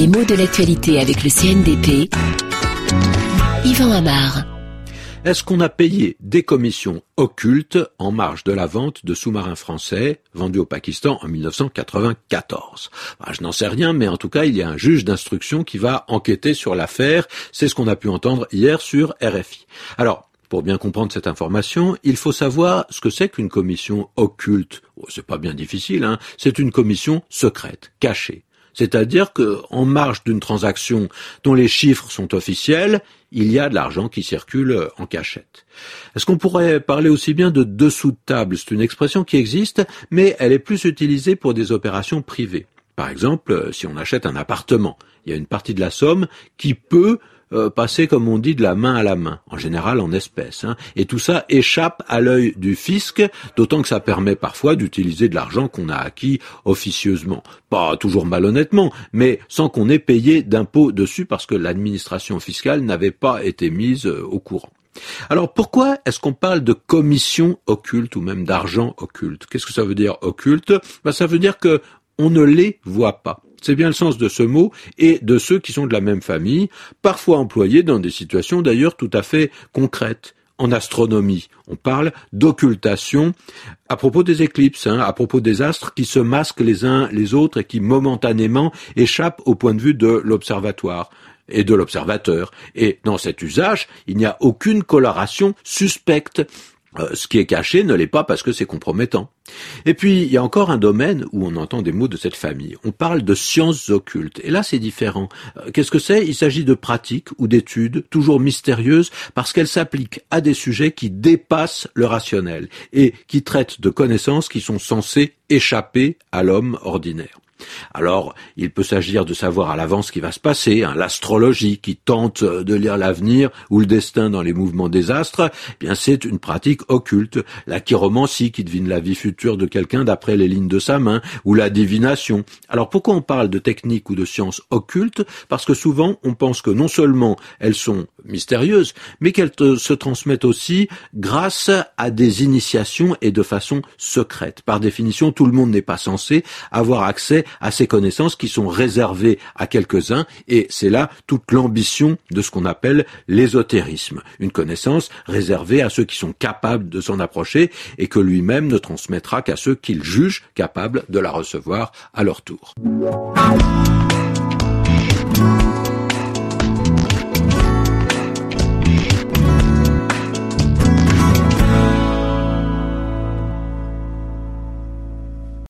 Les mots de l'actualité avec le CNDP. Yvan Amar. Est-ce qu'on a payé des commissions occultes en marge de la vente de sous-marins français vendus au Pakistan en 1994 bah, Je n'en sais rien, mais en tout cas, il y a un juge d'instruction qui va enquêter sur l'affaire. C'est ce qu'on a pu entendre hier sur RFI. Alors, pour bien comprendre cette information, il faut savoir ce que c'est qu'une commission occulte. Oh, c'est pas bien difficile, hein c'est une commission secrète, cachée. C'est-à-dire qu'en marge d'une transaction dont les chiffres sont officiels, il y a de l'argent qui circule en cachette. Est-ce qu'on pourrait parler aussi bien de dessous de table? C'est une expression qui existe, mais elle est plus utilisée pour des opérations privées. Par exemple, si on achète un appartement, il y a une partie de la somme qui peut euh, passer, comme on dit, de la main à la main, en général en espèces. Hein. Et tout ça échappe à l'œil du fisc, d'autant que ça permet parfois d'utiliser de l'argent qu'on a acquis officieusement. Pas toujours malhonnêtement, mais sans qu'on ait payé d'impôts dessus parce que l'administration fiscale n'avait pas été mise euh, au courant. Alors pourquoi est-ce qu'on parle de commission occulte ou même d'argent occulte? Qu'est-ce que ça veut dire occulte? Ben, Ça veut dire que on ne les voit pas. C'est bien le sens de ce mot et de ceux qui sont de la même famille, parfois employés dans des situations d'ailleurs tout à fait concrètes. En astronomie, on parle d'occultation à propos des éclipses, hein, à propos des astres qui se masquent les uns les autres et qui momentanément échappent au point de vue de l'observatoire et de l'observateur. Et dans cet usage, il n'y a aucune coloration suspecte. Euh, ce qui est caché ne l'est pas parce que c'est compromettant. Et puis, il y a encore un domaine où on entend des mots de cette famille. On parle de sciences occultes. Et là, c'est différent. Euh, qu'est-ce que c'est? Il s'agit de pratiques ou d'études toujours mystérieuses parce qu'elles s'appliquent à des sujets qui dépassent le rationnel et qui traitent de connaissances qui sont censées échapper à l'homme ordinaire. Alors, il peut s'agir de savoir à l'avance ce qui va se passer, hein, l'astrologie qui tente de lire l'avenir ou le destin dans les mouvements des astres, eh bien c'est une pratique occulte, la chiromancie qui devine la vie future de quelqu'un d'après les lignes de sa main, ou la divination. Alors pourquoi on parle de techniques ou de sciences occultes Parce que souvent on pense que non seulement elles sont mystérieuses, mais qu'elles se transmettent aussi grâce à des initiations et de façon secrète. Par définition, tout le monde n'est pas censé avoir accès à ces connaissances qui sont réservées à quelques-uns et c'est là toute l'ambition de ce qu'on appelle l'ésotérisme. Une connaissance réservée à ceux qui sont capables de s'en approcher et que lui-même ne transmettra qu'à ceux qu'il juge capables de la recevoir à leur tour.